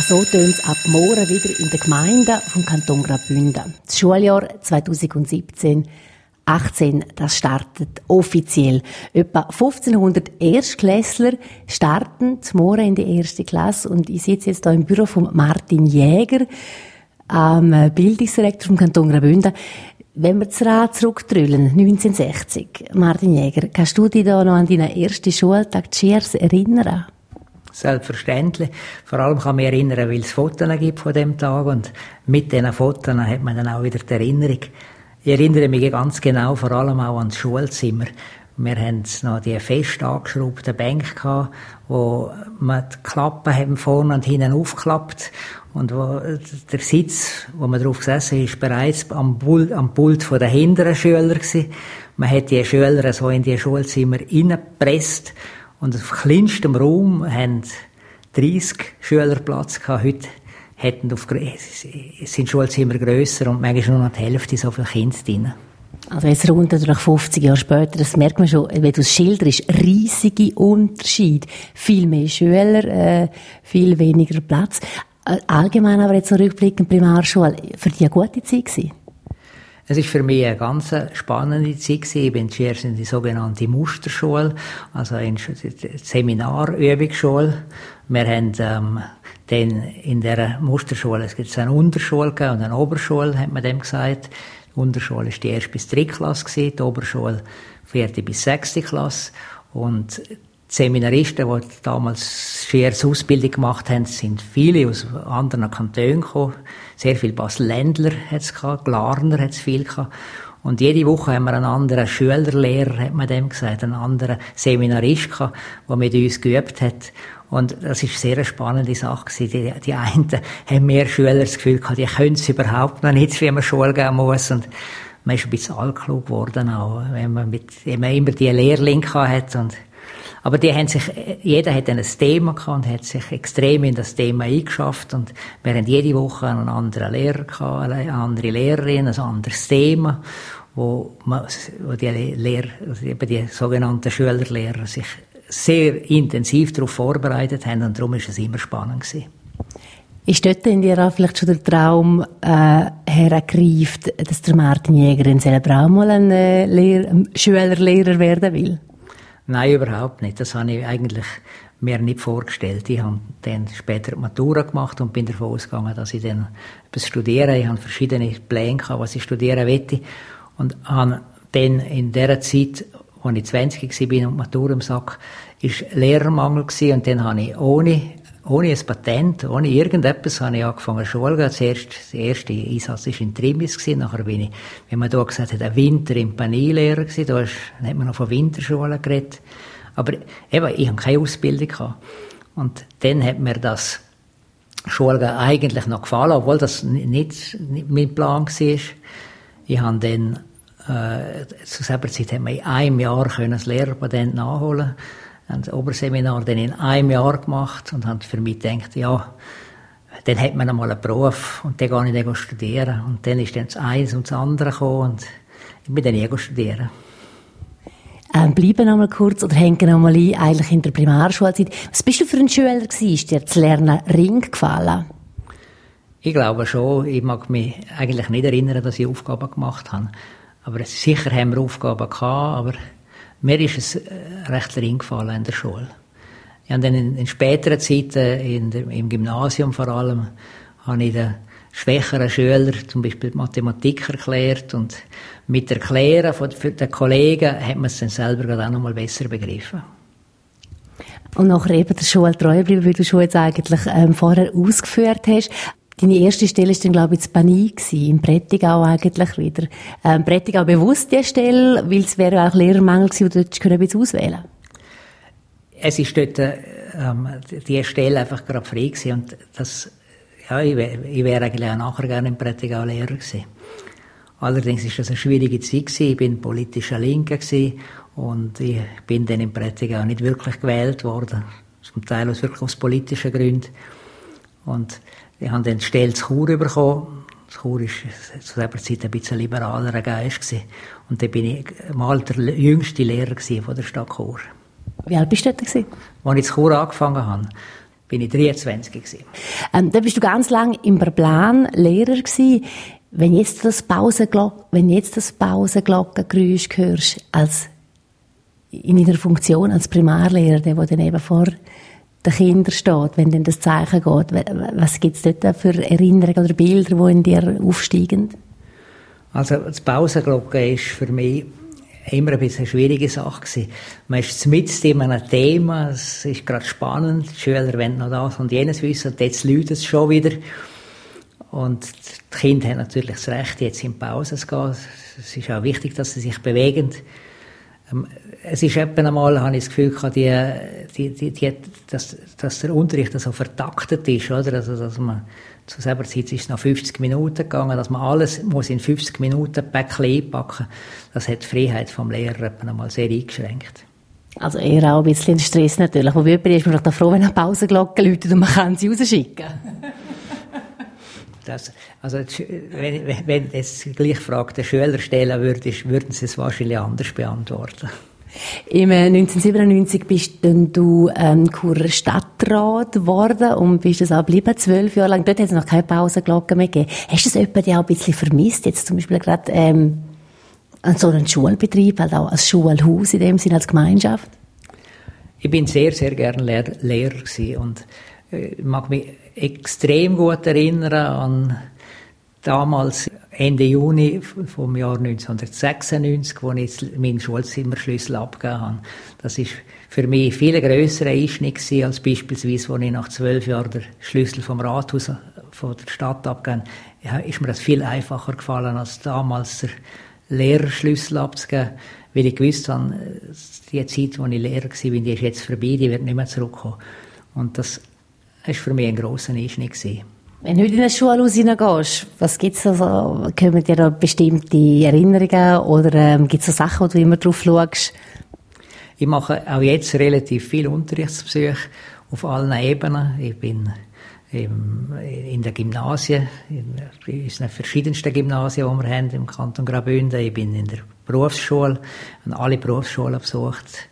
So tönt es ab morgen wieder in der Gemeinde vom Kanton Graubünden. Das Schuljahr 2017 18, das startet offiziell. Etwa 1500 Erstklässler starten morgen in die erste Klasse und ich sitze jetzt hier im Büro von Martin Jäger, am Bildungsdirektor vom Kanton Graubünden. Wenn wir das Rad zurückdrüllen, 1960, Martin Jäger, kannst du dich da noch an deinen ersten Schultag Cheers erinnern? Selbstverständlich. Vor allem kann ich mich erinnern, weil es Fotos gibt von dem Tag und mit diesen Fotos hat man dann auch wieder die Erinnerung. Ich erinnere mich ganz genau, vor allem auch an das Schulzimmer. Wir hatten noch die fest angeschraubten Bänke gehabt, wo man die Klappen haben vorne und hinten aufgeklappt und wo der Sitz, wo man drauf gesessen ist, bereits am Pult, am Pult von den hinteren Schüler gewesen. Man hat die Schüler so in die Schulzimmer reingepresst und auf kleinstem Raum haben 30 Schüler Platz gehabt. Heute hätten auf, sind Schulzimmer grösser und manchmal nur noch die Hälfte so viele Kinder drin. Also jetzt rund durch 50 Jahre später, das merkt man schon, wenn du es schilderst, riesige Unterschied. Viel mehr Schüler, äh, viel weniger Platz. Äh, allgemein aber jetzt rückblickend Primarschule, für die eine gute Zeit gewesen? Es ist für mich eine ganz spannende Zeit gewesen. Ich bin zuerst in die sogenannte Musterschule, also in Seminarübungsschule. Wir haben ähm, dann in der Musterschule, es gibt eine Unterschule und eine Oberschule, hat man dem gesagt. Die Unterschule war die erste bis dritte Klasse, die Oberschule vierte bis sechste Klasse. Und die Seminaristen, die damals Schiers Ausbildung gemacht haben, sind viele aus anderen Kantonen gekommen. Sehr viele Basländler hat es gehabt, Glarner hat es viel gehabt. Und jede Woche haben wir einen anderen Schülerlehrer, hat man dem gesagt, einen anderen Seminarist gehabt, der mit uns geübt hat. Und das ist sehr eine spannende Sache gewesen. Die, die einen haben mehr Schüler das Gefühl gehabt, die können es überhaupt noch nicht, wie man Schule gehen muss. Und man ist ein bisschen allklug geworden auch, wenn man mit, wenn man immer die Lehrlinge hat und aber die haben sich, jeder hat ein Thema gehabt und hat sich extrem in das Thema eingeschafft und wir haben jede Woche einen anderen Lehrer gehabt, eine andere Lehrerin, ein anderes Thema, wo, man, wo die Lehrer, also eben die sogenannten Schülerlehrer sich sehr intensiv darauf vorbereitet haben und darum ist es immer spannend gewesen. Ist dort in dir auch vielleicht schon der Traum äh, hergegriffen, dass der Martin Jäger in selber auch mal ein, äh, Schülerlehrer werden will? Nein, überhaupt nicht. Das habe ich eigentlich mir nicht vorgestellt. Ich habe dann später die Matura gemacht und bin davon ausgegangen, dass ich dann etwas studiere. Ich habe verschiedene Pläne gehabt, was ich studieren wollte. Und habe dann in dieser Zeit als ich 20 war und Matur im Sack, ist Lehrermangel. Und dann habe ich ohne, ohne ein Patent, ohne irgendetwas, habe ich angefangen zu schulen. Zuerst, der erste Einsatz war in Trimis. Nachher bin ich, wie man da gesagt hat, ein Winter im Panielehrer gewesen. Da hat man noch von Winterschulen geredet. Aber eben, ich habe keine Ausbildung gehabt. Und dann hat mir das Schulgehen eigentlich noch gefallen, obwohl das nicht, nicht mein Plan war. Ich habe dann äh, zu selber Zeit in einem Jahr können das Lehrerpatent nachholen. Haben das Oberseminar dann in einem Jahr gemacht und haben für mich gedacht, ja, dann hat man einmal einen Beruf und dann gehe ich dann studieren. Und dann ist dann das eins und das andere gekommen und ich bin dann nie studieren. Ähm, bleiben noch mal kurz oder hängen noch mal ein, eigentlich in der Primarschulzeit. Was bist du für ein Schüler gewesen? Ist dir das Lernen Ring gefallen? Ich glaube schon. Ich mag mich eigentlich nicht erinnern, dass ich Aufgaben gemacht habe. Aber sicher haben wir Aufgaben gehabt, aber mir ist es äh, recht reingefallen in der Schule. Ich habe dann in, in späteren Zeiten, in der, im Gymnasium vor allem, habe ich den schwächeren Schülern zum Beispiel Mathematik erklärt und mit Erklären von den Kollegen hat man es dann selber gerade auch noch mal besser begriffen. Und nachher eben der Schule treu bleiben, wie du schon jetzt eigentlich ähm, vorher ausgeführt hast. Deine erste Stelle war dann, glaube ich, in Panie, im Prättigau eigentlich wieder. Ähm, Prättigau bewusst die Stelle, weil es wäre auch Lehrermangel gewesen, und dort können wir auswählen. Es ist dort, ähm, die Stelle einfach gerade frei gewesen und das, ja, ich wäre wär eigentlich auch nachher gerne im Prättigau Lehrer gewesen. Allerdings ist das eine schwierige Zeit gewesen. Ich bin politischer Linker gewesen und ich bin dann im Prättigau nicht wirklich gewählt worden. Zum Teil aus wirklich aus politischen Gründen. Und ich habe dann die Stelle zu Chur bekommen. Das Chur war zu dieser Zeit ein bisschen liberaler Geist. Gewesen. Und dann bin ich mal der jüngste Lehrer von der Stadt Chur. Wie alt bist du dort? Als ich zu Chur angefangen habe, bin ich 23 gewesen. Ähm, da bist du ganz lang im Plan Lehrer gewesen. Wenn jetzt das Pausenglock, wenn jetzt das Pausenglockengeräusch hörst, als in deiner Funktion als Primarlehrer, der, der dann eben vor den Kindern steht, wenn dann das Zeichen geht, was gibt es dort für Erinnerungen oder Bilder, die in dir aufsteigen? Also das Pausenglocke ist für mich immer ein bisschen eine schwierige Sache gewesen. Man ist mit in einem Thema, es ist gerade spannend, die Schüler wollen noch das und jenes wissen und jetzt läutet es schon wieder. Und die Kinder haben natürlich das Recht, jetzt in Pause zu gehen. Es ist auch wichtig, dass sie sich bewegen. Es ist etwa einmal, habe ich das Gefühl gehabt, die, die, die, die, dass, dass der Unterricht so vertaktet ist, oder? Also, dass man, zu selber Zeit ist es noch 50 Minuten gegangen, dass man alles muss in 50 Minuten Päckchen einpacken Das hat die Freiheit vom Lehrer etwa einmal sehr eingeschränkt. Also eher auch ein bisschen Stress natürlich. Aber wie ist man doch froh, wenn eine Pausenglocke läutet und man kann sie rausschicken. Das, also, wenn, wenn jetzt gleich Frage der Schüler stellen würde, würden sie es wahrscheinlich anders beantworten. Im 1997 bist dann du ähm, Churer Stadtrat geworden und bist das auch geblieben, zwölf Jahre lang. Dort hat es noch keine Pausenglocke mehr gegeben. Hast du das jemand auch ein bisschen vermisst? Jetzt zum Beispiel gerade ähm, so einem Schulbetrieb, halt auch als Schulhaus in dem Sinne, als Gemeinschaft? Ich bin sehr, sehr gerne Lehr Lehrer gewesen und äh, mag mich extrem gut erinnern an damals Ende Juni vom Jahr 1996, wo ich meinen Schulzimmerschlüssel abgegeben habe. Das ist für mich viel grösserer Einschnitt als beispielsweise, als ich nach zwölf Jahren den Schlüssel vom Rathaus von der Stadt abgegeben habe, ist mir das viel einfacher gefallen, als damals der Lehrerschlüssel abzugeben, weil ich gewusst habe, die Zeit, wo ich Lehrer war, die ist jetzt vorbei, die wird nicht mehr zurückkommen. Und das war für mich ein grosser Einschnitt. Gewesen. Wenn du in eine Schule hineingehst, was gibt es also, kommen dir da bestimmte Erinnerungen oder ähm, gibt es so Sachen, wo du immer drauf schaust? Ich mache auch jetzt relativ viel Unterrichtsbesuche auf allen Ebenen. Ich bin im, in der Gymnasien, in, in unseren verschiedensten Gymnasien, die wir haben im Kanton Graubünden. Ich bin in der Berufsschule, an alle Berufsschulen besucht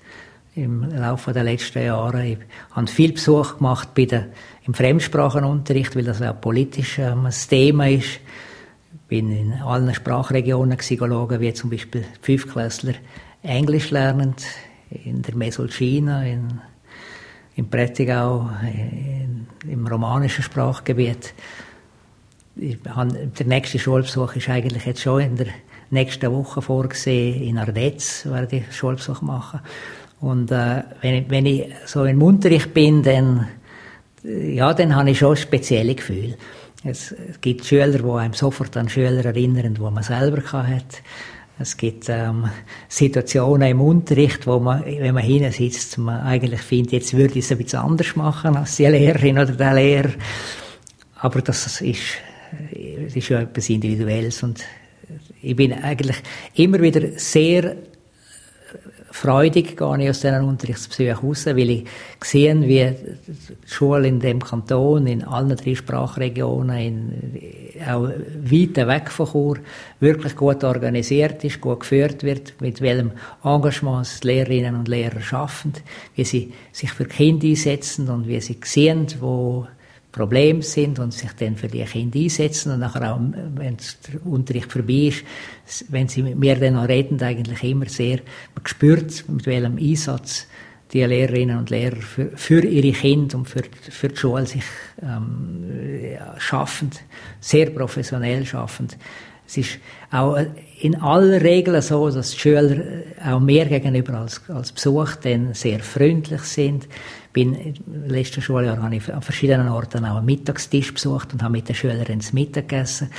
im Laufe der letzten Jahre. Ich habe viel Besuch gemacht bei der, im Fremdsprachenunterricht, weil das auch politisch ähm, ein Thema ist. Ich bin in allen Sprachregionen schauen, wie zum Beispiel Fünfklässler Englisch lernen, in der Mesolcina, in, in Prättigau, in, im romanischen Sprachgebiet. Habe, der nächste Schulbesuch ist eigentlich jetzt schon in der nächsten Woche vorgesehen. In Ardez werde ich Schulbesuch machen. Und äh, wenn, ich, wenn ich so im Unterricht bin, dann, ja, dann habe ich schon spezielle Gefühle. Es, es gibt Schüler, die einem sofort an Schüler erinnern, die man selber hat. Es gibt ähm, Situationen im Unterricht, wo man, wenn man hinsitzt, man eigentlich findet, jetzt würde ich es ein bisschen anders machen als die Lehrerin oder der Lehrer. Aber das ist, das ist ja etwas Individuelles und ich bin eigentlich immer wieder sehr freudig gehe ich aus diesen Unterrichtsbesuchen raus, weil ich sehe, wie die Schule in dem Kanton, in allen drei Sprachregionen, in, auch weit weg von Chur, wirklich gut organisiert ist, gut geführt wird, mit welchem Engagement die Lehrerinnen und Lehrer schaffen, wie sie sich für Kinder einsetzen und wie sie sehen, wo Probleme sind und sich dann für die Kinder einsetzen und nachher auch, wenn der Unterricht vorbei ist, wenn sie mit mir dann noch reden, eigentlich immer sehr, man spürt, mit welchem Einsatz die Lehrerinnen und Lehrer für, für ihre Kinder und für, für die Schule sich ähm, ja, schaffend, sehr professionell schaffend. Es ist auch in aller Regel so, dass die Schüler auch mehr gegenüber als, als Besuch dann sehr freundlich sind bin im letzten Schuljahr habe ich an verschiedenen Orten auch einen Mittagstisch besucht und habe mit den Schülern ins Mittag gegessen.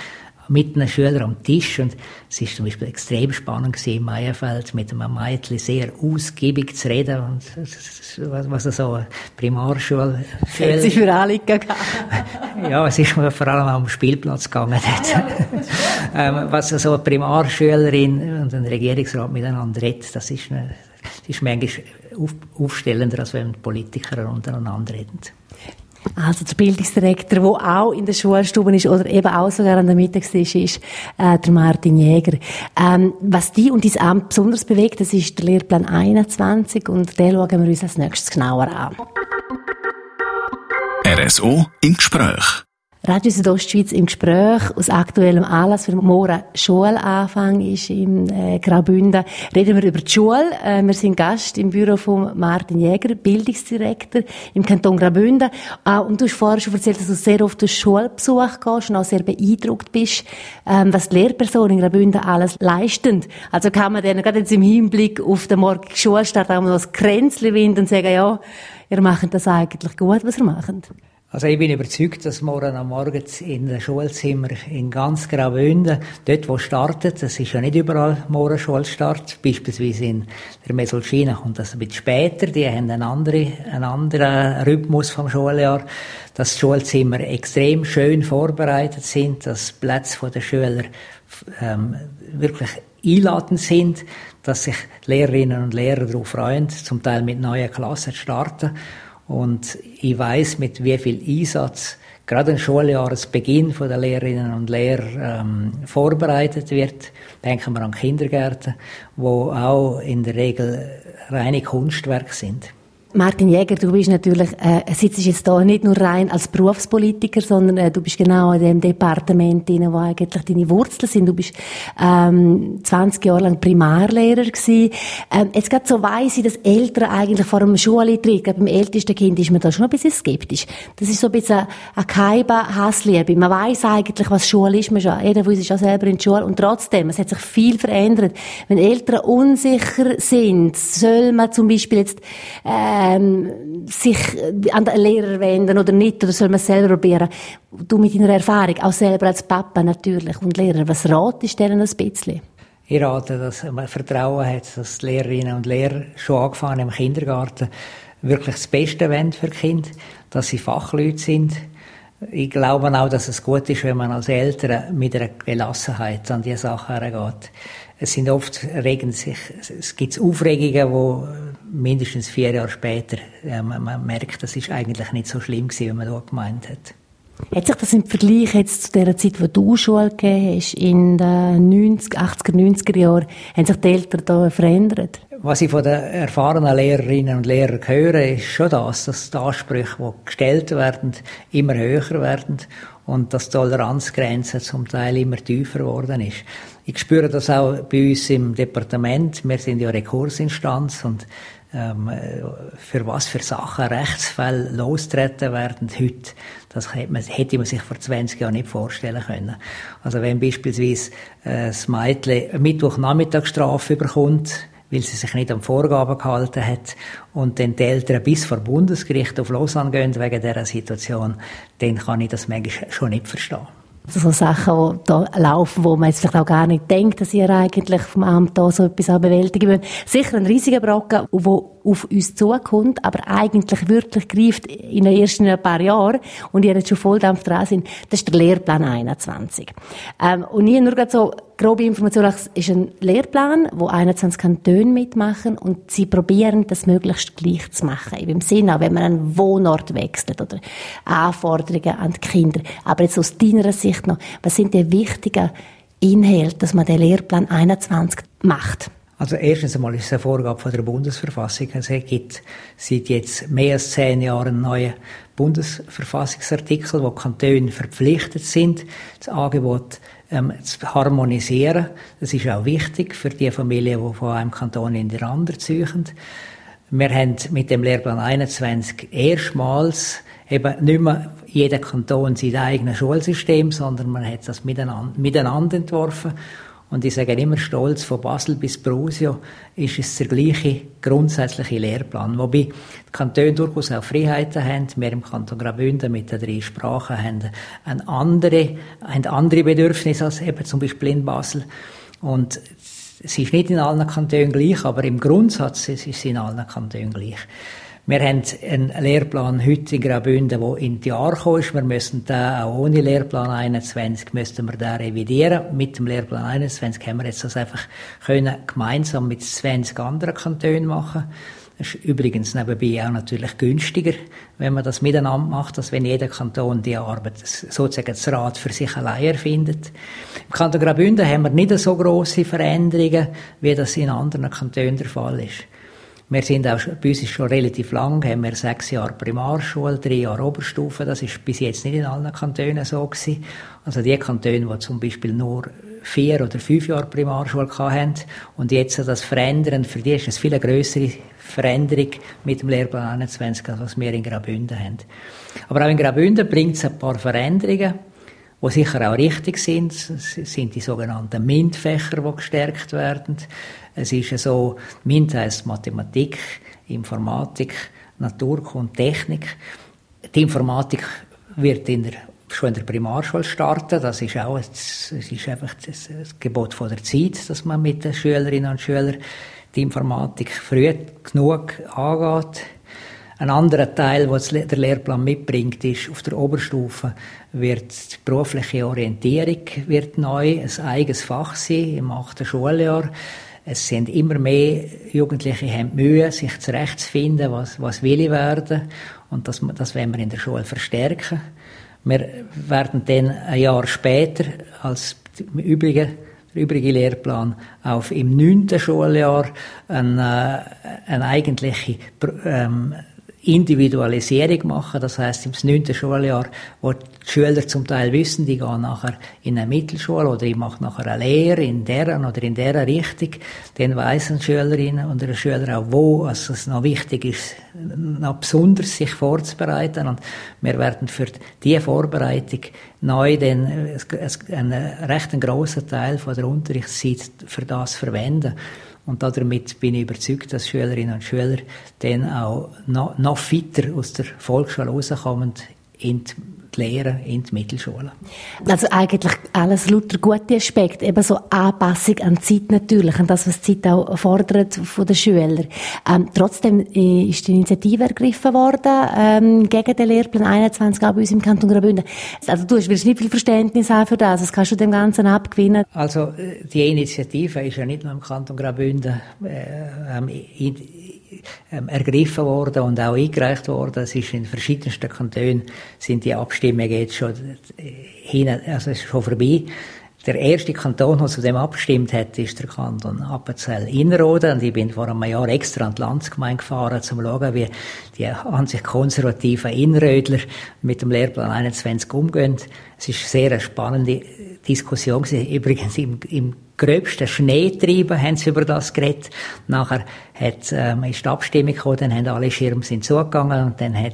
Mit einem Schüler am Tisch. Und es ist zum Beispiel extrem spannend gewesen, im Meierfeld mit einem Mädchen sehr ausgiebig zu reden. Und was, was so Primarschule Hat sie für alle ja, es ist mir vor allem am Spielplatz gegangen ähm, was so eine Primarschülerin und ein Regierungsrat miteinander redet, das ist, eine, das ist manchmal auf, aufstellender, als wenn Politiker untereinander reden. Also der Bildungsdirektor, der auch in der Schulstube ist oder eben auch sogar an der Mittagstisch ist, äh, der Martin Jäger. Ähm, was die und dein Amt besonders bewegt, das ist der Lehrplan 21 und den schauen wir uns als nächstes genauer an. RSO im Gespräch. Radio Südostschweiz im Gespräch aus aktuellem Anlass für morgen Schulanfang ist im äh, Graubünden. Reden wir über die Schule. Äh, wir sind Gast im Büro von Martin Jäger, Bildungsdirektor im Kanton Graubünden. Äh, und du hast vorher schon erzählt, dass du sehr oft durch Schulbesuch gehst und auch sehr beeindruckt bist, ähm, was die Lehrpersonen in Graubünden alles leisten. Also kann man denen gerade jetzt im Hinblick auf den morgigen Schulstart auch mal das Kränzchen winden und sagen, ja, ihr macht das eigentlich gut, was ihr macht. Also ich bin überzeugt, dass morgen am Morgen in den Schulzimmer in ganz Graubünden, dort wo startet, das ist ja nicht überall morgen Schulstart, beispielsweise in der Mesolcina kommt das ein bisschen später, die haben einen anderen, einen anderen Rhythmus vom Schuljahr, dass die Schulzimmer extrem schön vorbereitet sind, dass die Plätze der Schüler ähm, wirklich einladend sind, dass sich Lehrerinnen und Lehrer darauf freuen, zum Teil mit neuen Klassen zu starten und ich weiß, mit wie viel Einsatz gerade ein Schuljahresbeginn von der Lehrerinnen und Lehrer ähm, vorbereitet wird. Denken wir an Kindergärten, wo auch in der Regel reine Kunstwerke sind. Martin Jäger, du bist natürlich, äh, sitzt jetzt da nicht nur rein als Berufspolitiker, sondern äh, du bist genau in dem Departement drin, wo eigentlich deine Wurzeln sind. Du bist ähm, 20 Jahre lang Primarlehrer gewesen. Ähm, jetzt gerade so weiss ich, dass Eltern eigentlich vor einem Schuleintritt, beim ältesten Kind ist man da schon ein bisschen skeptisch. Das ist so ein bisschen eine geheime Hassliebe. Man weiß eigentlich, was Schule ist. Man schon, jeder von uns ist auch selber in der Schule. Und trotzdem, es hat sich viel verändert. Wenn Eltern unsicher sind, soll man zum Beispiel jetzt äh, ähm, sich an den Lehrer wenden oder nicht, oder soll man es selber probieren? Du mit deiner Erfahrung, auch selber als Papa natürlich und Lehrer, was ratest du denen ein bisschen? Ich rate, dass man Vertrauen hat, dass die Lehrerinnen und Lehrer schon angefangen im Kindergarten wirklich das Beste wollen für Kind, dass sie Fachleute sind. Ich glaube auch, dass es gut ist, wenn man als Eltern mit einer Gelassenheit an diese Sachen herangeht. Es sind oft regen sich, es gibt Aufregungen, wo mindestens vier Jahre später ja, man, man, merkt, das ist eigentlich nicht so schlimm gewesen, wie man dort gemeint hat. Hat sich das im Vergleich jetzt zu der Zeit, wo du Schule gegeben hast, in den 90, 80er, 90er Jahren, haben sich die Eltern da verändert? Was ich von den erfahrenen Lehrerinnen und Lehrern höre, ist schon das, dass die Ansprüche, die gestellt werden, immer höher werden und dass die Toleranzgrenze zum Teil immer tiefer geworden ist. Ich spüre das auch bei uns im Departement. Wir sind ja Rekursinstanz und ähm, für was für Sachen Rechtsfälle lostreten werden heute, das hätte man, hätte man sich vor 20 Jahren nicht vorstellen können. Also wenn beispielsweise äh, das Mädchen Mittwochnachmittagsstrafe bekommt, weil sie sich nicht an Vorgaben gehalten hat und dann die Eltern bis vor Bundesgericht auf Lausanne gehen wegen dieser Situation, dann kann ich das manchmal schon nicht verstehen so Sachen, die da laufen, wo man jetzt vielleicht auch gar nicht denkt, dass ihr eigentlich vom Amt da so etwas bewältigen wollt. Sicher ein riesiger Brocken, der auf uns zukommt, aber eigentlich wirklich greift in den ersten paar Jahren und ihr jetzt schon Volldampf dran sind, das ist der Lehrplan 21. Ähm, und ich nur so grobe Information, es ist ein Lehrplan, wo 21 Kantone mitmachen und sie probieren, das möglichst gleich zu machen. Im Sinne auch, wenn man einen Wohnort wechselt oder Anforderungen an die Kinder. Aber jetzt aus deiner Sicht noch, was sind die wichtigen Inhalte, dass man den Lehrplan 21 macht? Also erstens einmal ist es eine Vorgabe von der Bundesverfassung. Es gibt seit jetzt mehr als zehn Jahren einen neuen Bundesverfassungsartikel, wo Kantone verpflichtet sind, das Angebot ähm, zu harmonisieren. Das ist auch wichtig für die Familien, die von einem Kanton in den anderen ziehen. Wir haben mit dem Lehrplan 21 erstmals eben nicht mehr jeder Kanton sein eigenes Schulsystem, sondern man hat das miteinander, miteinander entworfen und ich sage immer stolz, von Basel bis Brusio ist es der gleiche grundsätzliche Lehrplan. Wobei die Kantone durchaus auch Freiheiten haben. Wir im Kanton Graubünden mit den drei Sprachen haben, ein andere, ein andere Bedürfnisse als eben zum Beispiel in Basel. Und es ist nicht in allen Kantonen gleich, aber im Grundsatz ist es in allen Kantonen gleich. Wir haben einen Lehrplan heute in Graubünden, der in die Jahre gekommen ist. Wir müssen da auch ohne Lehrplan 21 müssten wir da revidieren. Mit dem Lehrplan 21 haben wir jetzt das einfach können gemeinsam mit 20 anderen Kantonen machen. Das ist übrigens nebenbei auch natürlich günstiger, wenn man das miteinander macht, als wenn jeder Kanton die Arbeit, sozusagen das Rad für sich allein erfindet. Im Kanton Graubünden haben wir nicht so große Veränderungen, wie das in anderen Kantonen der Fall ist. Wir sind auch, bei uns ist schon relativ lang, haben wir sechs Jahre Primarschule, drei Jahre Oberstufe. Das ist bis jetzt nicht in allen Kantonen so gewesen. Also die Kantone, die zum Beispiel nur vier oder fünf Jahre Primarschule hatten und jetzt das verändern, für die ist es viel größere Veränderung mit dem Lehrplan 21, als was wir in Graubünden haben. Aber auch in Graubünden bringt es ein paar Veränderungen, die sicher auch richtig sind. Es sind die sogenannten MINT-Fächer, die gestärkt werden. Es ist so, MINT heisst Mathematik, Informatik, Naturkunde, Technik. Die Informatik wird in der, schon in der Primarschule starten. Das ist auch, es ist einfach das, das Gebot von der Zeit, dass man mit den Schülerinnen und Schülern die Informatik früh genug angeht. Ein anderer Teil, was der Lehrplan mitbringt, ist, auf der Oberstufe wird die berufliche Orientierung wird neu, ein eigenes Fach sein im achten Schuljahr. Es sind immer mehr Jugendliche haben Mühe, sich zurechtzufinden, was, was will ich werden. Und das, das wollen wir in der Schule verstärken. Wir werden dann ein Jahr später als die übrigen der übrige Lehrplan auf im neunten Schuljahr eine, äh, eine eigentliche ähm, Individualisierung machen. Das heißt, im neunten Schuljahr, wo die Schüler zum Teil wissen, die gehen nachher in eine Mittelschule oder ich mache nachher eine Lehre in deren oder in der Richtung, dann weiss ein Schülerin und ein Schüler auch, wo also es noch wichtig ist, noch besonders sich vorzubereiten. Und wir werden für diese Vorbereitung neu den, einen recht grossen Teil von der Unterrichtszeit für das verwenden. Und damit bin ich überzeugt, dass Schülerinnen und Schüler dann auch noch, noch fitter aus der Volksschule rauskommen in die Lehre, in die Mittelschule. Also eigentlich alles lauter gute Aspekte, eben so Anpassung an die Zeit natürlich, an das, was die Zeit auch fordert von den Schülern. Ähm, trotzdem ist die Initiative ergriffen worden ähm, gegen den Lehrplan 21 auch bei uns im Kanton Graubünden. Also du hast nicht viel Verständnis haben für das, das kannst du dem Ganzen abgewinnen. Also äh, die Initiative ist ja nicht nur im Kanton Graubünden äh, ergriffen worden und auch eingereicht worden. Es ist in verschiedensten Kantonen sind die Abstimmungen jetzt schon äh, hin, also ist schon vorbei. Der erste Kanton, der zu dem abgestimmt hat, ist der Kanton Appenzell-Innerrhoden. Und ich bin vor einem Jahr extra an die Landsgemeinde gefahren, um zu schauen, wie die an sich konservativen Inrödler mit dem Lehrplan 21 umgehen. Es ist sehr eine spannende Diskussion. Übrigens im, im gröbsten Schneetreiben haben sie über das geredet. Nachher hat, ähm, ist die Abstimmung gekommen, dann haben alle Schirme sind zugegangen und dann hat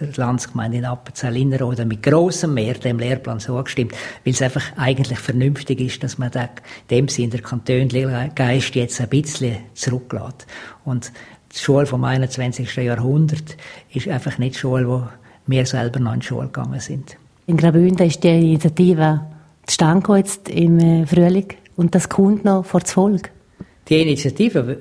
die Landsgemeinde in Appenzell-Innerrhoden mit grossem Mehr dem Lehrplan so gestimmt, weil es einfach eigentlich vernünftig ist, dass man den, dem Sinn der Kantöngeist jetzt ein bisschen zurücklässt. Und die Schule vom 21. Jahrhundert ist einfach nicht die Schule, wo wir selber noch in die Schule gegangen sind. In Graubünden ist die Initiative zustande jetzt im äh, Frühling und das kommt noch vor das Volk. Die Initiative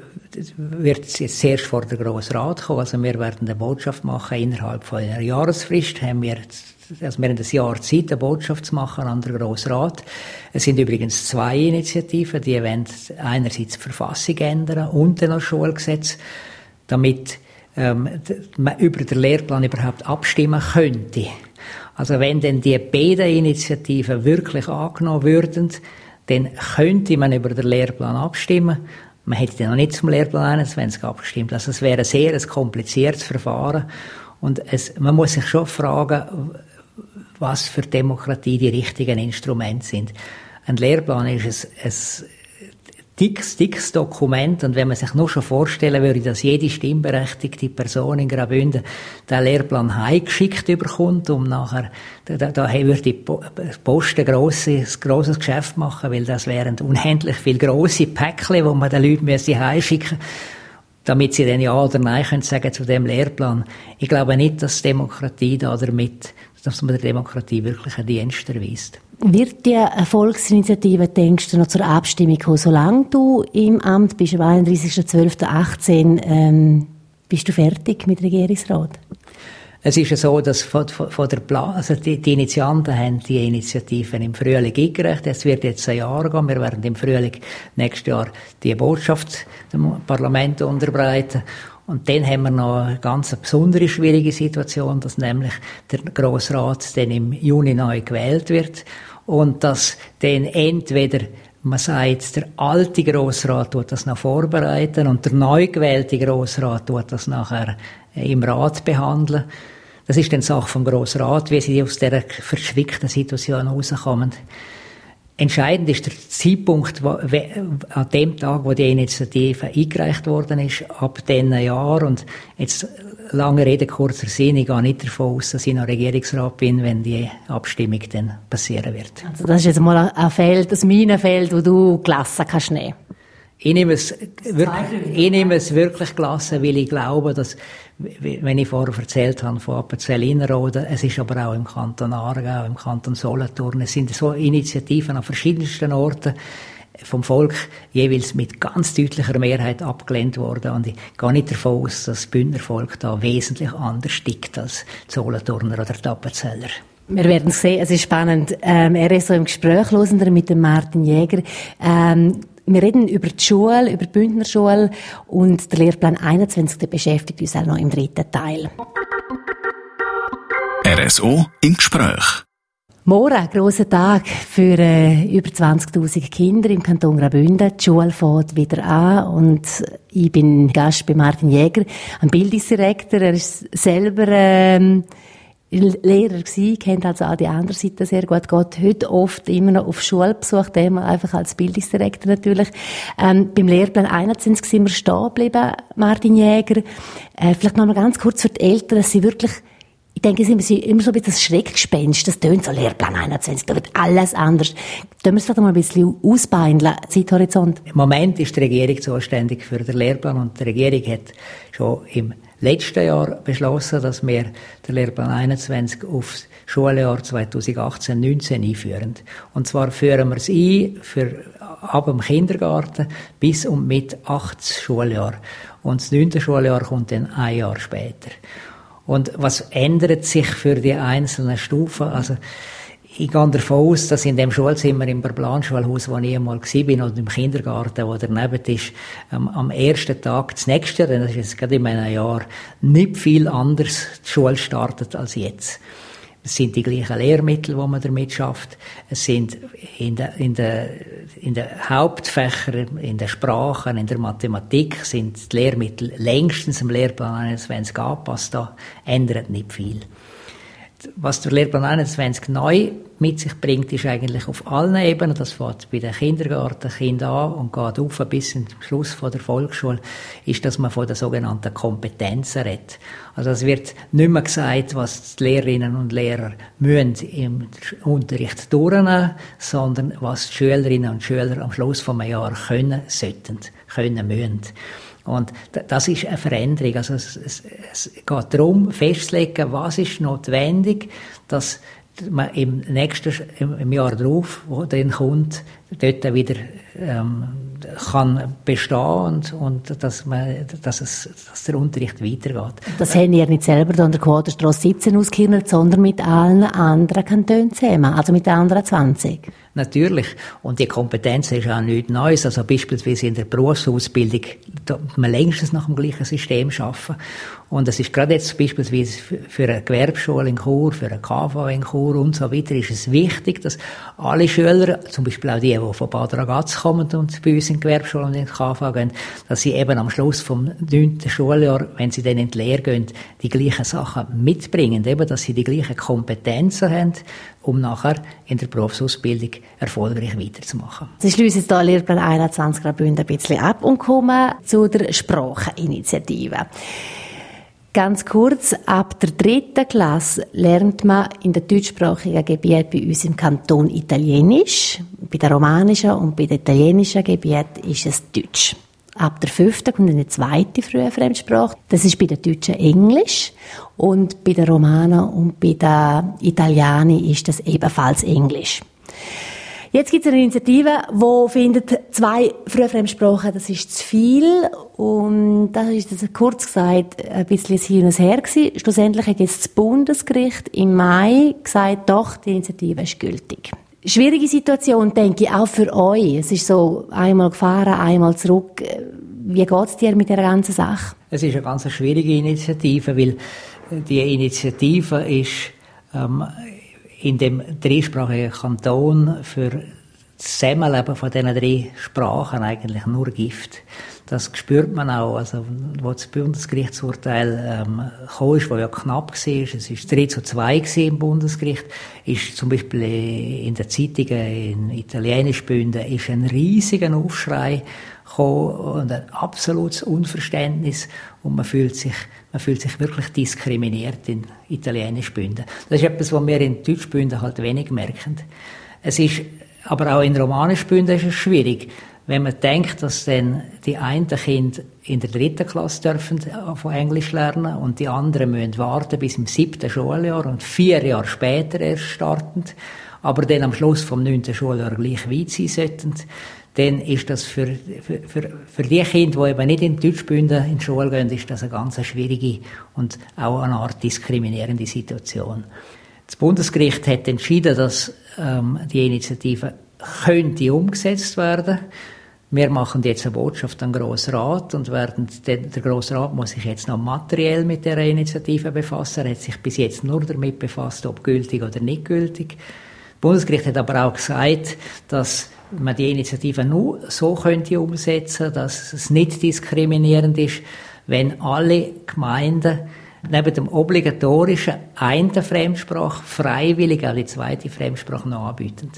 wird jetzt zuerst vor der Grossen Rat kommen. Also wir werden eine Botschaft machen innerhalb von einer Jahresfrist. Haben wir, also wir haben ein Jahr Zeit, eine Botschaft zu machen an den Grossen Rat. Es sind übrigens zwei Initiativen. Die wollen einerseits die Verfassung ändern und dann das Schulgesetz, damit ähm, man über den Lehrplan überhaupt abstimmen könnte. Also wenn denn die beiden Initiativen wirklich angenommen würden, dann könnte man über den Lehrplan abstimmen. Man hätte noch nicht zum Lehrplan 21 abgestimmt. Also es wäre ein sehr ein kompliziertes Verfahren. Und es, man muss sich schon fragen, was für Demokratie die richtigen Instrumente sind. Ein Lehrplan ist ein, ein dickes, dickes Dokument. Und wenn man sich nur schon vorstellen würde, dass jede stimmberechtigte Person in Graubünden den Lehrplan heimgeschickt bekommt, um nachher, da, da würde die Post ein grosses, grosses Geschäft machen, weil das wären unendlich viel grosse Päckchen, wo man den Leuten heimschicken müsste damit sie dann ja oder nein können sagen zu dem Lehrplan. Ich glaube nicht, dass Demokratie da damit, dass man der Demokratie wirklich einen Dienst erweist. Wird die Erfolgsinitiative, denkst du, noch zur Abstimmung kommen, solange du im Amt bist, am 31.12.18, ähm, bist du fertig mit Regierungsrat? Es ist ja so, dass von, von der Plan also die, die, Initianten haben die Initiativen im Frühling eingereicht. Es wird jetzt ein Jahr gehen. Wir werden im Frühling nächstes Jahr die Botschaft dem Parlament unterbreiten. Und dann haben wir noch eine ganz besondere schwierige Situation, dass nämlich der Grossrat dann im Juni neu gewählt wird und dass dann entweder Man sagt, der alte Grossrat tut das noch vorbereiten und der neu gewählte Grossrat tut das nachher im Rat behandeln. Das ist dann Sache vom Grossrat, wie sie aus dieser verschwickten Situation rauskommen. Entscheidend ist der Zeitpunkt, wo, an dem Tag, wo die Initiative eingereicht worden ist, ab diesem Jahr. Und jetzt, lange Rede, kurzer Sinn, ich gehe nicht davon aus, dass ich noch Regierungsrat bin, wenn die Abstimmung dann passieren wird. Also das ist jetzt mal ein Feld, das Minenfeld, wo du gelassen kannst nehmen. Ich nehme es, wirklich, ich nehme es wirklich gelassen, weil ich glaube, dass, wenn ich vorher erzählt habe von Appenzell Innerrhoden, es ist aber auch im Kanton Aargau, im Kanton Solothurn, es sind so Initiativen an verschiedensten Orten vom Volk jeweils mit ganz deutlicher Mehrheit abgelehnt worden. Und ich gehe nicht davon aus, dass das Bündner Volk da wesentlich anders stickt als die Solothurner oder die Appenzeller. Wir werden sehen, es ist spannend. Ähm, er ist so im Gespräch mit dem Martin Jäger. Ähm, wir reden über die Schule, über die Bündnerschule und der Lehrplan 21 der beschäftigt uns auch noch im dritten Teil. RSO im Gespräch. Morgen, grosser Tag für äh, über 20.000 Kinder im Kanton Graubünden. Die Schule fängt wieder an und ich bin Gast bei Martin Jäger, ein Bildungsdirektor. Er ist selber ähm, Lehrer gewesen, kennt also auch die andere Seite sehr gut, geht heute oft immer noch auf Schulbesuch, dem einfach als Bildungsdirektor natürlich. Ähm, beim Lehrplan 21 sind wir stehen geblieben, Martin Jäger. Äh, vielleicht noch mal ganz kurz für die Eltern, dass sie wirklich ich denke, es ist immer so ein bisschen das Schreckgespenst. Das tönt so Lehrplan 21, da wird alles anders. Können wir es vielleicht mal ein bisschen ausbeindeln, Zeithorizont? Im Moment ist die Regierung zuständig für den Lehrplan und die Regierung hat schon im letzten Jahr beschlossen, dass wir den Lehrplan 21 aufs Schuljahr 2018-19 einführen. Und zwar führen wir es ein für ab dem Kindergarten bis und mit 8 Schuljahr. Und das 9. Schuljahr kommt dann ein Jahr später. Und was ändert sich für die einzelnen Stufen? Also, ich gehe davon aus, dass in dem Schulzimmer im Barblanschulhaus, wo ich einmal bin, oder im Kindergarten, wo daneben ist, ähm, am ersten Tag das nächste, denn das ist jetzt gerade in einem Jahr, nicht viel anders die Schule startet als jetzt. Es sind die gleichen Lehrmittel, die man damit schafft. Es sind in den in der, in der Hauptfächern, in der Sprachen, in der Mathematik sind die Lehrmittel längstens im Lehrplan 21 angepasst. Da ändert nicht viel was der Lehrplan 21 neu mit sich bringt, ist eigentlich auf allen Ebenen, das fängt bei den Kindergartenkindern an und geht auf bis zum Schluss von der Volksschule, ist, dass man von den sogenannten Kompetenzen redet. Also es wird nicht mehr gesagt, was die Lehrerinnen und Lehrer müssen im Unterricht durchnehmen, sondern was die Schülerinnen und Schüler am Schluss vom Jahr können, sollten, können, müssen. Und das ist eine Veränderung. Also es, es, es geht darum, festzulegen, was ist notwendig, dass man im nächsten im Jahr darauf, wo dann kommt, dort wieder ähm, kann bestehen und, und dass, man, dass, es, dass der Unterricht weitergeht. Das haben ihr nicht selber an der Quaderstrasse 17 ausgehirnt, sondern mit allen anderen Kantonen zusammen, also mit den anderen 20? Natürlich. Und die Kompetenz ist auch nichts Neues. Also beispielsweise in der Berufsausbildung, da man längstens nach dem gleichen System arbeiten. Und es ist gerade jetzt beispielsweise für eine Gewerbeschule in Chur, für eine KV in Chur und so weiter, ist es wichtig, dass alle Schüler, zum Beispiel auch die, die von Bad Ragaz kommen und bei uns in die Gewerbeschule und in die KV gehen, dass sie eben am Schluss vom neunten Schuljahr, wenn sie dann in die Lehre gehen, die gleichen Sachen mitbringen. Eben, dass sie die gleichen Kompetenzen haben, um nachher in der Berufsausbildung erfolgreich weiterzumachen. Sie schließen jetzt hier Lehrplan 21 Graubünden ein bisschen ab und kommen zu der Spracheninitiative. Ganz kurz, ab der dritten Klasse lernt man in der deutschsprachigen Gebiet bei uns im Kanton Italienisch. Bei der romanischen und bei der italienischen Gebiet ist es Deutsch. Ab der fünften kommt eine zweite frühe Fremdsprache. Das ist bei den Deutschen Englisch. Und bei den Romanen und bei den Italianern ist das ebenfalls Englisch. Jetzt gibt es eine Initiative, die findet, zwei Frühfremdsprachen, das ist zu viel. Und das ist das kurz gesagt ein bisschen Hin und Her gewesen. Schlussendlich hat jetzt das Bundesgericht im Mai gesagt, doch, die Initiative ist gültig. Schwierige Situation, denke ich, auch für euch. Es ist so, einmal gefahren, einmal zurück. Wie geht es dir mit der ganzen Sache? Es ist eine ganz schwierige Initiative, weil die Initiative ist ähm, in dem dreisprachigen Kanton für Zusammenleben von diesen drei Sprachen eigentlich nur Gift. Das spürt man auch, also, wo das Bundesgerichtsurteil ähm, kam, ist, wo ja knapp war, es war 3 zu 2 im Bundesgericht, ist zum Beispiel in den Zeitungen in italienisch Bünden ist ein riesiger Aufschrei gekommen und ein absolutes Unverständnis und man fühlt sich, man fühlt sich wirklich diskriminiert in italienisch Bünden. Das ist etwas, was wir in Deutsch Bünden halt wenig merken. Es ist aber auch in romanisch Bünden ist es schwierig wenn man denkt, dass dann die einen Kinder in der dritten Klasse dürfen äh, von Englisch lernen und die anderen müssen warten bis im siebten Schuljahr und vier Jahre später erst starten, aber dann am Schluss vom neunten Schuljahr gleich weit sein sollten, dann ist das für, für, für, für die Kinder, die eben nicht in Deutschbünden in die Schule gehen, ist das eine ganz schwierige und auch eine Art diskriminierende Situation. Das Bundesgericht hat entschieden, dass ähm, die Initiative könnte umgesetzt werden wir machen jetzt eine Botschaft an den Grossen Rat und werden, der, der Grosse Rat muss sich jetzt noch materiell mit der Initiative befassen. Er hat sich bis jetzt nur damit befasst, ob gültig oder nicht gültig. Das Bundesgericht hat aber auch gesagt, dass man die Initiative nur so könnte umsetzen, dass es nicht diskriminierend ist, wenn alle Gemeinden neben dem obligatorischen einen Fremdsprache freiwillig die zweite Fremdsprache noch anbieten.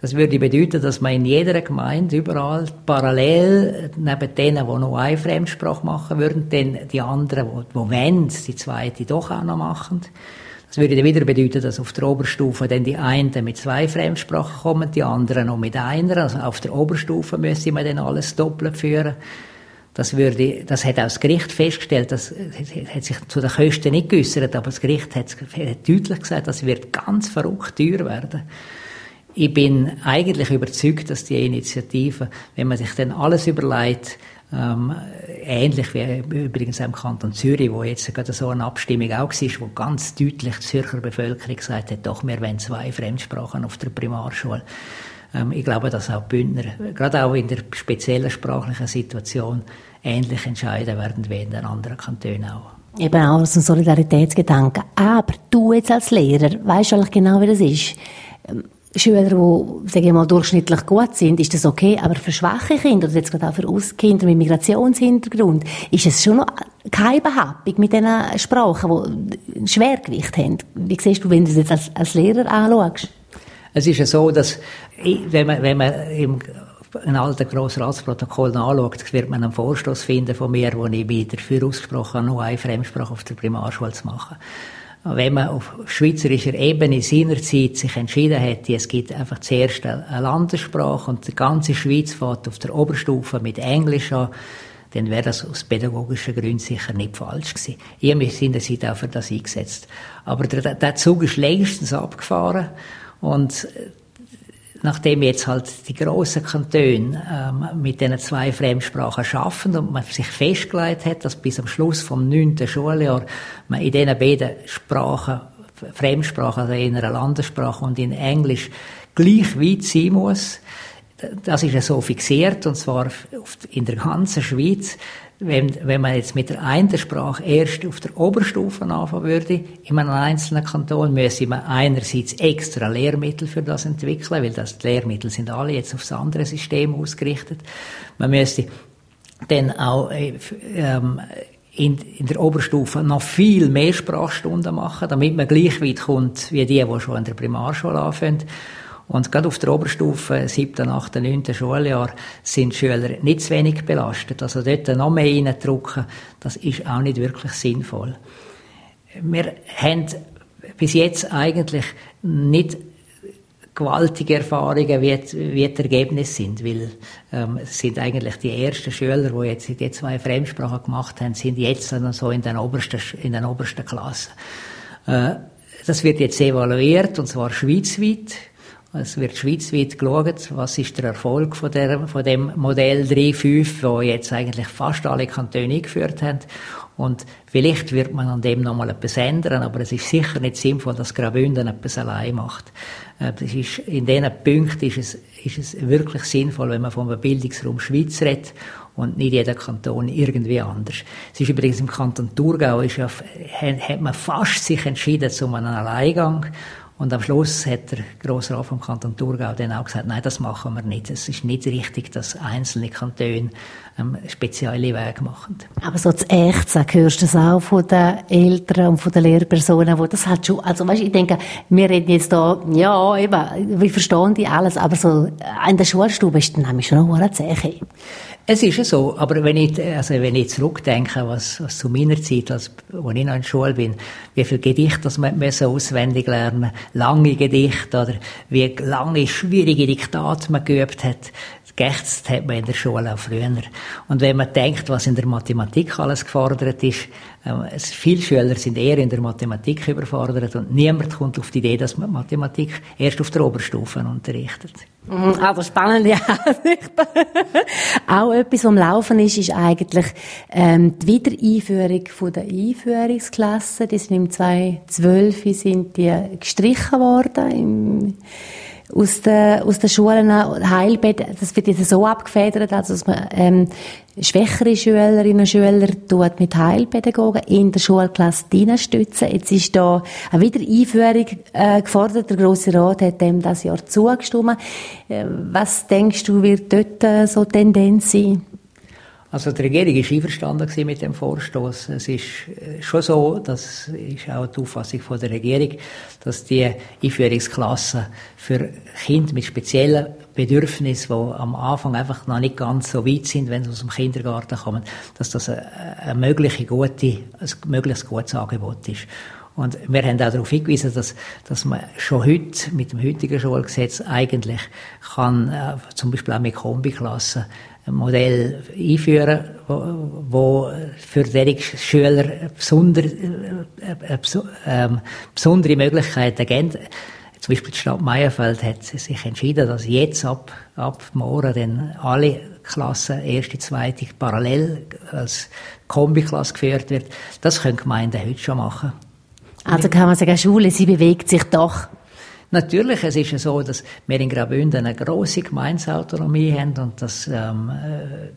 Das würde bedeuten, dass man in jeder Gemeinde überall parallel neben denen, die noch eine Fremdsprache machen würden, dann die anderen, die, die wollen, die zweite doch auch noch machen. Das würde dann wieder bedeuten, dass auf der Oberstufe dann die einen mit zwei Fremdsprachen kommen, die anderen noch mit einer. Also auf der Oberstufe müsste man dann alles doppelt führen. Das würde, das hat auch das Gericht festgestellt, das hat sich zu den Kosten nicht geäussert, aber das Gericht hat, hat deutlich gesagt, das wird ganz verrückt teuer werden. Ich bin eigentlich überzeugt, dass die Initiative, wenn man sich dann alles überlegt, ähm, ähnlich wie übrigens im Kanton Zürich, wo jetzt gerade so eine Abstimmung auch war, wo ganz deutlich die Zürcher Bevölkerung gesagt hat, doch, wir wollen zwei Fremdsprachen auf der Primarschule. Ähm, ich glaube, dass auch Bündner, gerade auch in der speziellen sprachlichen Situation, ähnlich entscheiden werden wie in den anderen Kantonen auch. Eben auch aus dem Solidaritätsgedanken. Aber du jetzt als Lehrer, weißt eigentlich genau, wie das ist? Schüler, die, sagen wir mal, durchschnittlich gut sind, ist das okay. Aber für schwache Kinder, oder jetzt gerade auch für Kinder mit Migrationshintergrund, ist es schon noch keine Behauptung mit diesen Sprachen, die ein Schwergewicht haben. Wie siehst du, wenn du das jetzt als, als Lehrer anschaust? Es ist ja so, dass, wenn man, wenn man im ein alten Grossratsprotokoll anschaut, wird man einen Vorstoß finden von mir, wo ich mich dafür ausgesprochen habe, nur eine Fremdsprache auf der Primarschule zu machen wenn man auf schweizerischer Ebene seinerzeit sich entschieden hätte, es gibt einfach zuerst eine Landessprache und die ganze Schweiz fährt auf der Oberstufe mit Englisch an, dann wäre das aus pädagogischen Gründen sicher nicht falsch gewesen. Ich habe mich seinerzeit auch für das eingesetzt. Aber der, der Zug ist längstens abgefahren und nachdem jetzt halt die grossen Kantone ähm, mit diesen zwei Fremdsprachen schaffen und man sich festgelegt hat, dass bis am Schluss vom neunten Schuljahr man in diesen beiden Sprachen, Fremdsprachen, also in einer Landessprache und in Englisch, gleich weit sein muss, das ist ja so fixiert, und zwar in der ganzen Schweiz wenn, wenn man jetzt mit der einen Sprache erst auf der Oberstufe anfangen würde, in einem einzelnen Kanton, müsste man einerseits extra Lehrmittel für das entwickeln, weil das die Lehrmittel sind alle jetzt aufs andere System ausgerichtet. Man müsste dann auch äh, ähm, in, in der Oberstufe noch viel mehr Sprachstunden machen, damit man gleich weit kommt wie die, die schon in der Primarschule anfangen. Und gerade auf der Oberstufe, siebten, achten, neunten Schuljahr, sind Schüler nicht zu wenig belastet. Also dort noch mehr reindrücken, das ist auch nicht wirklich sinnvoll. Wir haben bis jetzt eigentlich nicht gewaltige Erfahrungen, wie, wie die Ergebnisse sind, weil ähm, es sind eigentlich die ersten Schüler, die jetzt die zwei Fremdsprachen gemacht haben, sind jetzt dann so in den obersten, in den obersten Klassen. Äh, das wird jetzt evaluiert, und zwar schweizweit. Es wird schweizweit geschaut, was ist der Erfolg von, der, von dem Modell 3.5, wo jetzt eigentlich fast alle Kantone eingeführt haben. Und vielleicht wird man an dem nochmal etwas ändern, aber es ist sicher nicht sinnvoll, dass Graubünden etwas allein macht. Äh, das ist, in diesen Punkten ist es, ist es wirklich sinnvoll, wenn man vom Bildungsraum Schweiz redet und nicht jeder Kanton irgendwie anders. Es ist übrigens im Kanton Thurgau ist ja, hat man fast sich entschieden zu einem Alleingang Und am Schluss hat der Grossrat vom Kanton Thurgau dann auch gesagt, nein, das machen wir nicht. Es ist nicht richtig, dass einzelne Kantone ähm, spezielle Wege machen. Aber so zu echt sagen, hörst du das auch von den Eltern und von den Lehrpersonen, wo das halt schon, also weißt, ich denke, wir reden jetzt da, ja, eben, wir verstehen die alles, aber so in der Schulstube ist dann nämlich schon eine Zeche. Es ist ja so, aber wenn ich, also wenn ich zurückdenke, was, was zu meiner Zeit, als, als ich noch in der Schule bin, wie viel Gedichte das man auswendig lernen, lange Gedichte oder wie lange schwierige Diktate man geübt hat, geächtzt hat man in der Schule auch früher. Und wenn man denkt, was in der Mathematik alles gefordert ist, äh, viele Schüler sind eher in der Mathematik überfordert und niemand kommt auf die Idee, dass man Mathematik erst auf der Oberstufe unterrichtet. Mhm, aber spannend, ja. auch etwas, was am Laufen ist, ist eigentlich ähm, die Wiedereinführung von der Einführungsklasse. Die sind im 2012 sind die gestrichen worden. Im aus den, aus den Schulen Heilbett, das wird jetzt so abgefedert, also dass man ähm, schwächere Schülerinnen und Schüler tut mit Heilpädagogen in der Schulklasse stützen. Jetzt ist da eine Wiedereinführung äh, gefordert. Der Grosse Rat hat dem das Jahr zugestimmt. Äh, was denkst du, wird dort äh, so Tendenz sein? Also die Regierung war einverstanden mit dem Vorstoß. Es ist äh, schon so, das ist auch die Auffassung von der Regierung, dass die Einführungsklassen für Kinder mit speziellen Bedürfnissen, die am Anfang einfach noch nicht ganz so weit sind, wenn sie aus dem Kindergarten kommen, dass das eine mögliche gute, ein möglichst gutes Angebot ist. Und wir haben auch darauf hingewiesen, dass, dass man schon heute mit dem heutigen Schulgesetz eigentlich kann, äh, zum Beispiel auch mit Kombiklassen, Modell einführen, wo, für solche Schüler besonder, äh, äh, äh, besondere Möglichkeiten geben. Zum Beispiel die Stadt Meierfeld hat sich entschieden, dass jetzt ab, ab morgen dann alle Klassen, erste, zweite, parallel als Kombiklasse geführt wird. Das können Gemeinden heute schon machen. Also kann man sagen, Schule, sie bewegt sich doch Natürlich, es ist ja so, dass wir in Graubünden eine große Gemeinsautonomie haben und das, ähm, äh,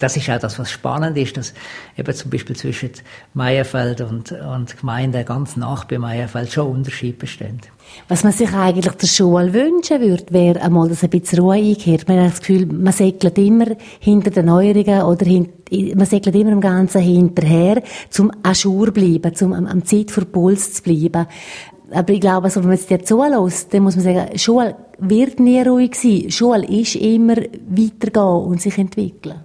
das ist auch das, was spannend ist, dass eben zum Beispiel zwischen Meierfeld und, und Gemeinde ganz nach bei Meierfeld schon Unterschiede bestehen. Was man sich eigentlich der Schule wünschen würde, wäre einmal, dass ein bisschen Ruhe einkehrt. Man hat das Gefühl, man segelt immer hinter den Neuerungen oder man segelt immer im Ganzen hinterher, zum Ajour bleiben, zum am, am Zeit vor Puls zu bleiben. Aber ich glaube, also, wenn man es dir zulässt, dann muss man sagen, Schule wird nie ruhig sein. Schule ist immer weitergehen und sich entwickeln.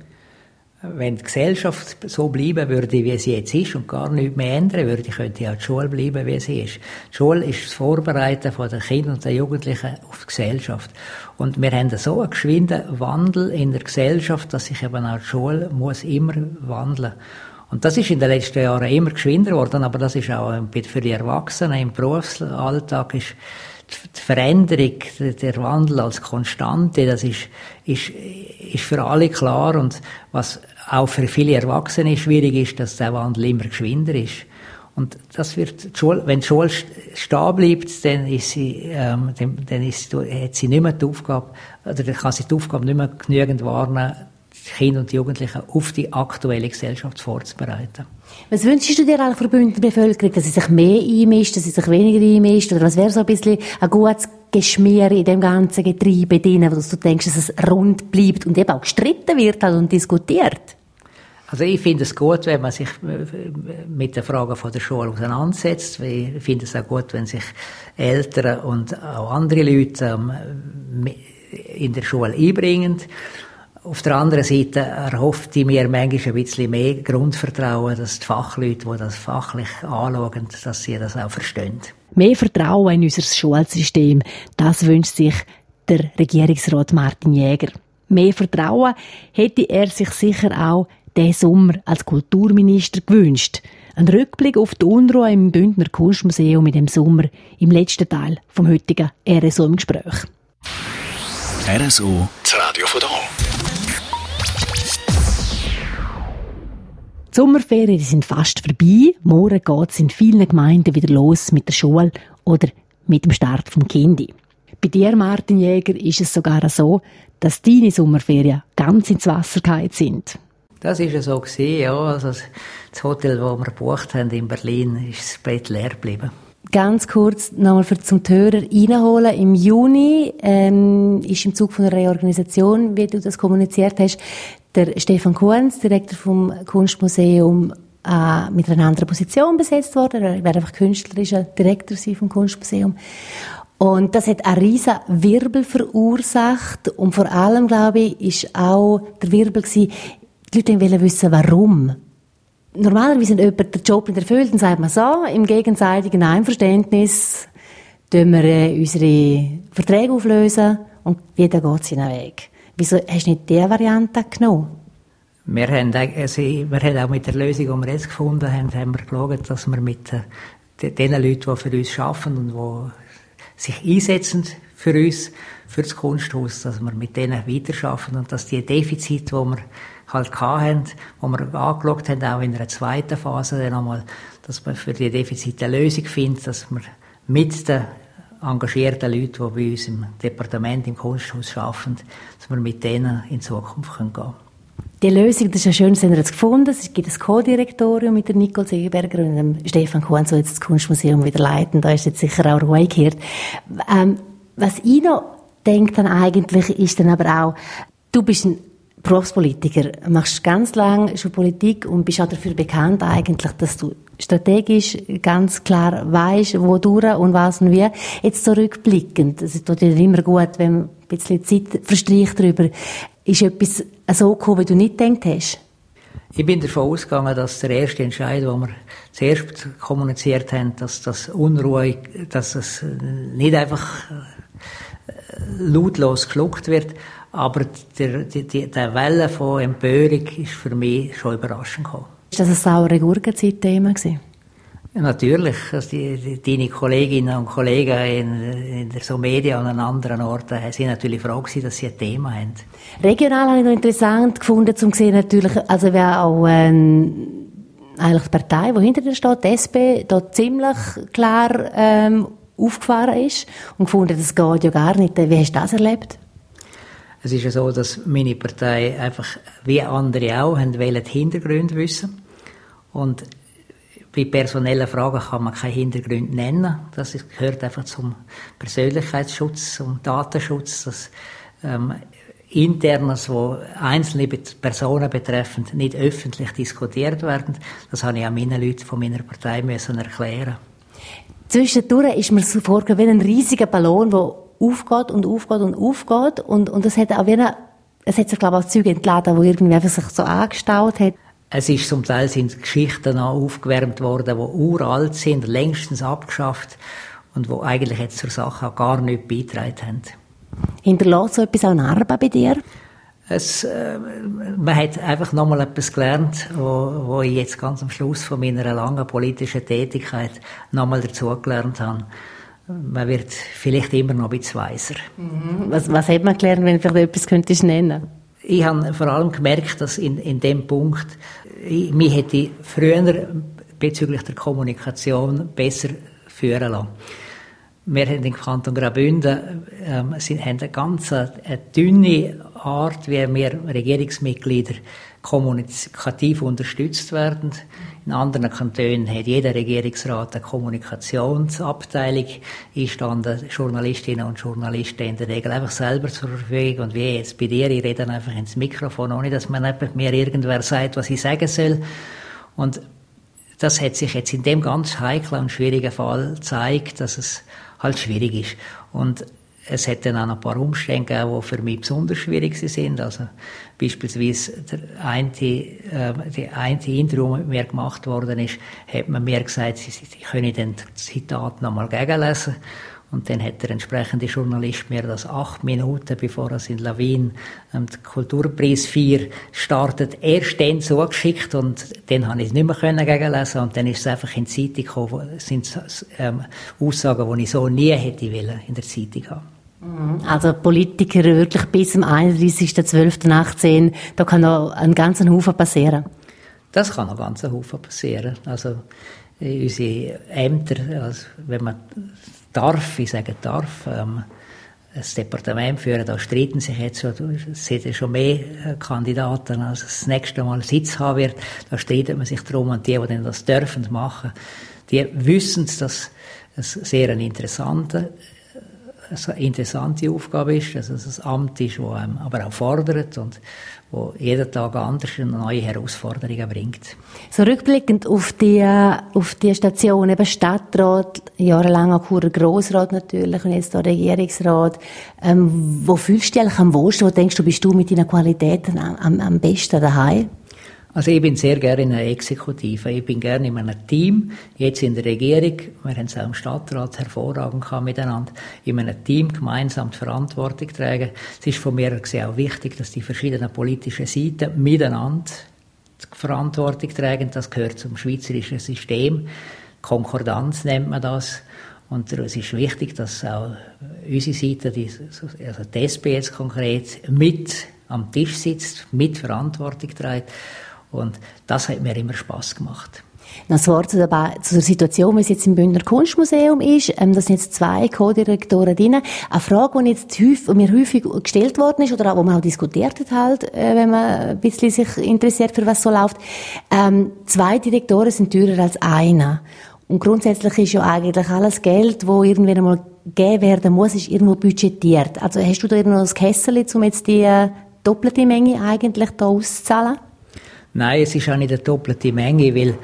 Wenn die Gesellschaft so bleiben würde, wie sie jetzt ist und gar nichts mehr ändern würde, könnte auch die Schule bleiben, wie sie ist. Die Schule ist das Vorbereiten von den Kindern und den Jugendlichen auf die Gesellschaft. Und wir haben so einen geschwinden Wandel in der Gesellschaft, dass sich eben auch die Schule muss immer wandeln muss. Und das ist in den letzten Jahren immer geschwinder geworden, aber das ist auch für die Erwachsenen im Berufsalltag ist die Veränderung, der Wandel als Konstante, das ist, ist, ist für alle klar und was auch für viele Erwachsene schwierig ist, dass der Wandel immer geschwinder ist. Und das wird, die Schule, wenn die Schule stehen bleibt, dann ist sie, ähm, dann, dann ist, hat sie nicht mehr die Aufgabe, oder kann sie die Aufgabe nicht mehr genügend wahrnehmen, Kinder und Jugendlichen auf die aktuelle Gesellschaft vorzubereiten. Was wünschst du dir eigentlich von der Bündner Bevölkerung, dass sie sich mehr einmischt, dass sie sich weniger einmischt? Oder was wäre so ein bisschen ein gutes Geschmier in dem ganzen Getriebe drin, wo du denkst, dass es rund bleibt und eben auch gestritten wird halt und diskutiert? Also ich finde es gut, wenn man sich äh, mit den Fragen von der Schule auseinandersetzt. Ich finde es auch gut, wenn sich Eltern und auch andere Leute ähm, in der Schule einbringen. Auf der anderen Seite erhofft ich mir manchmal ein bisschen mehr Grundvertrauen, dass die Fachleute, die das fachlich anschauen, dass sie das auch verstehen. Mehr Vertrauen in unser Schulsystem, das wünscht sich der Regierungsrat Martin Jäger. Mehr Vertrauen hätte er sich sicher auch diesen Sommer als Kulturminister gewünscht. Ein Rückblick auf die Unruhe im Bündner Kunstmuseum in dem Sommer im letzten Teil vom heutigen RSO im Gespräch. RSO, das Radio von Die Sommerferien sind fast vorbei. Morgen geht es in vielen Gemeinden wieder los mit der Schule oder mit dem Start vom Kindi. Bei dir, Martin Jäger, ist es sogar so, dass deine Sommerferien ganz ins Wasser gefallen sind. Das war ja so gewesen, ja. Also das Hotel, das wir gebucht haben in Berlin, ist das Bett leer geblieben. ganz kurz nochmal für zum Hörer reinholen. Im Juni ähm, ist im Zug von der Reorganisation, wie du das kommuniziert hast, der Stefan Kuhns, Direktor vom Kunstmuseum, äh, mit einer anderen Position besetzt worden. Er wäre einfach künstlerischer Direktor vom Kunstmuseum. Und das hat einen riesen Wirbel verursacht. Und vor allem, glaube ich, ist auch der Wirbel gewesen, die Leute wollen wissen, warum. Normalerweise, wenn jemand den Job nicht erfüllt, dann sagt man so, im gegenseitigen Einverständnis, tun wir äh, unsere Verträge auflösen und jeder geht seinen Weg. Wieso hast du nicht diese Variante genommen? Wir haben, also, wir haben auch mit der Lösung, die wir jetzt gefunden haben, haben wir geschaut, dass wir mit äh, den Leuten, die für uns arbeiten und die sich einsetzen für uns, für das Kunsthaus, dass wir mit denen weiterarbeiten und dass die Defizite, die wir halt hatten, die wir angeschaut haben, auch in einer zweiten Phase dann einmal, dass man für die Defizite eine Lösung findet, dass wir mit den engagierten Leuten, die bei uns im Departement, im Kunsthaus arbeiten, dass wir mit denen in Zukunft gehen können. Die Lösung, das ist ja schön, dass ihr jetzt gefunden Es gibt ein Co-Direktorium mit der Nicole Seeberger und dem Stefan Kuhn, so jetzt das Kunstmuseum wieder leiten. Da ist jetzt sicher auch Ruhe gehört. Ähm, was ich noch denke dann eigentlich, ist dann aber auch, du bist ein Berufspolitiker, machst ganz lange schon Politik und bist auch dafür bekannt eigentlich, dass du strategisch ganz klar weißt, wo du und was und wie. Jetzt zurückblickend, es tut dir immer gut, wenn man ein bisschen Zeit verstreicht darüber. Ist etwas so gekommen, wie du nicht gedacht hast? Ich bin davon ausgegangen, dass der erste Entscheid, den wir zuerst kommuniziert haben, dass das Unruhe, dass es nicht einfach äh, lautlos geschluckt wird, aber der, die, die, der Welle von Empörung ist für mich schon überraschend gekommen. Ist das ein saure Gurkenzeit-Thema gewesen? Natürlich. Also die, die, deine Kolleginnen und Kollegen in, in der so Media und an anderen Orten sind natürlich froh gewesen, dass sie ein Thema haben. Regional habe ich noch interessant gefunden, zum sehen natürlich, also wer auch ähm, eigentlich die Partei, die hinter dir steht, die SP, da ziemlich klar ähm, aufgefahren ist und gefunden, das geht ja gar nicht. Wie hast du das erlebt? Es ist ja so, dass meine Partei einfach, wie andere auch, haben wollen die Hintergründe wissen. Und bei personellen Fragen kann man keine Hintergründe nennen. Das gehört einfach zum Persönlichkeitsschutz, zum Datenschutz, dass ähm, Internes, wo einzelne Personen betreffend, nicht öffentlich diskutiert werden. Das habe ich auch meinen Leuten von meiner Partei müssen erklären. Zwischendurch ist mir so vorgekommen wie ein riesiger Ballon, der aufgeht und aufgeht und aufgeht und, und es hat auch wieder, es hat sich glaube ich auch Züge entladen, wo irgendwie einfach sich so angestaut hat. Es ist zum Teil sind Geschichten aufgewärmt worden, die uralt sind, längstens abgeschafft und wo eigentlich jetzt zur Sache auch gar nichts beitragen haben. Hinterlässt so etwas auch Narben bei dir? Es, äh, man hat einfach nochmal etwas gelernt, wo, wo ich jetzt ganz am Schluss von meiner langen politischen Tätigkeit nochmal dazugelernt habe. Man wird vielleicht immer noch ein bisschen weiser. Mhm. Was, was hat man gelernt, wenn du vielleicht etwas könntest nennen ich habe vor allem gemerkt, dass in, in dem Punkt, ich, mich hätte früher bezüglich der Kommunikation besser führen lassen. Wir haben im Kanton Graubünden ähm, sind, haben eine ganz eine, eine dünne Art, wie wir Regierungsmitglieder kommunikativ unterstützt werden. In anderen Kantonen hat jeder Regierungsrat eine Kommunikationsabteilung einstanden, Journalistinnen und Journalisten in der Regel einfach selber zur Verfügung. Und wie jetzt bei dir, ich rede einfach ins Mikrofon, ohne dass man mir irgendwer sagt, was ich sagen soll. Und das hat sich jetzt in dem ganz heiklen und schwierigen Fall gezeigt, dass es halt schwierig ist. Und es hat dann auch noch ein paar Umstände gegeben, die für mich besonders schwierig sind. Also beispielsweise der eine, äh, die eine Interview mit mir gemacht worden ist, hat man mir gesagt, sie, sie können den Zitat nochmal gegenlesen. Und dann hat der entsprechende Journalist mir das acht Minuten, bevor er in Lawin ähm, den Kulturpreis 4 startet, erst dann zugeschickt und dann habe ich es nicht mehr können gegenlesen und dann ist es einfach in die Zeitung gekommen, das sind ähm, Aussagen, die ich so nie hätte wollen in der Zeitung haben. Mhm. Also Politiker wirklich bis zum 31.12.18, da kann noch ein ganzer Haufen passieren. Das kann noch ganz Haufen passieren. Also äh, unsere Ämter, also wenn man darf, ich sage darf, ähm, das Departement führen, da streiten sich jetzt es sind schon mehr äh, Kandidaten, als das nächste Mal Sitz haben wird. Da streitet man sich darum und die, die das dürfen machen, die wissen, dass sehr ein interessanter eine interessante Aufgabe ist, dass es ein Amt ist, das einem aber auch fordert und wo jeden Tag anders neue Herausforderungen bringt. So rückblickend auf die, auf die Station, eben Stadtrat, jahrelang auch Churer Grossrat natürlich und jetzt hier Regierungsrat, ähm, wo fühlst du dich eigentlich am wohlsten, wo denkst du, bist du mit deinen Qualitäten am, am besten daheim? Also ich bin sehr gerne in einer Exekutive. Ich bin gerne in einem Team. Jetzt in der Regierung, wir haben es auch im Stadtrat hervorragend miteinander, in einem Team gemeinsam die Verantwortung tragen. Es ist von mir gesehen auch wichtig, dass die verschiedenen politischen Seiten miteinander die Verantwortung tragen. Das gehört zum schweizerischen System. Konkordanz nennt man das. Und es ist wichtig, dass auch unsere Seite, also die SP jetzt konkret, mit am Tisch sitzt, mit Verantwortung trägt. Und das hat mir immer Spaß gemacht. Das Wort zu der, Situation, wie es jetzt im Bündner Kunstmuseum ist. Ähm, das sind jetzt zwei Co-Direktoren drin. Eine Frage, die jetzt häufig, mir häufig gestellt worden ist, oder auch, wo man auch diskutiert hat halt, äh, wenn man ein bisschen sich interessiert, für was so läuft. Ähm, zwei Direktoren sind teurer als einer. Und grundsätzlich ist ja eigentlich alles Geld, wo irgendwann einmal gegeben werden muss, ist irgendwo budgetiert. Also hast du da irgendwo ein Kessel, um jetzt die äh, doppelte Menge eigentlich da auszuzahlen? Nein, es ist auch nicht eine doppelte Menge, weil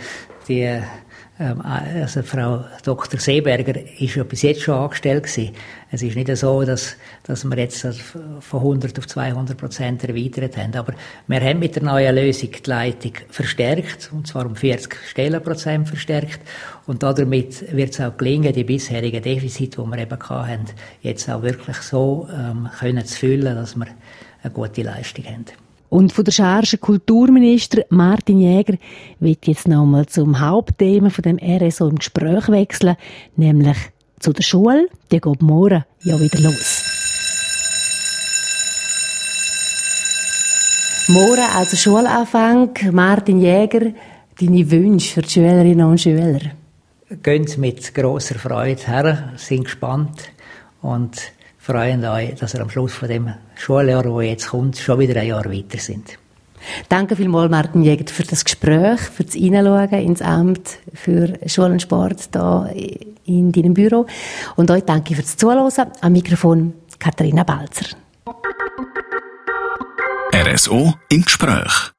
die ähm, also Frau Dr. Seeberger ist ja bis jetzt schon angestellt gewesen. Es ist nicht so, dass, dass wir jetzt von 100 auf 200 Prozent erweitert haben. Aber wir haben mit der neuen Lösung die Leitung verstärkt, und zwar um 40 Stellenprozent verstärkt. Und damit wird es auch gelingen, die bisherigen Defizite, die wir eben hatten, jetzt auch wirklich so ähm, können zu füllen, dass wir eine gute Leistung haben. Und von der Charge Kulturminister Martin Jäger wird jetzt nochmal zum Hauptthema von dem RSO im Gespräch wechseln, nämlich zu der Schule. Die geht morgen ja wieder los. Morgen also Schulanfang. Martin Jäger, deine Wünsche für die Schülerinnen und Schüler? Gehen Sie mit grosser Freude her, sind gespannt und freuen euch, dass wir am Schluss von dem Schuljahr, das jetzt kommt, schon wieder ein Jahr weiter sind. Danke vielmals, Martin Jäger, für das Gespräch, für das Hineinschauen ins Amt für Schule und Sport hier in deinem Büro. Und euch danke fürs Zuhören. Am Mikrofon Katharina Balzer. RSO im Gespräch.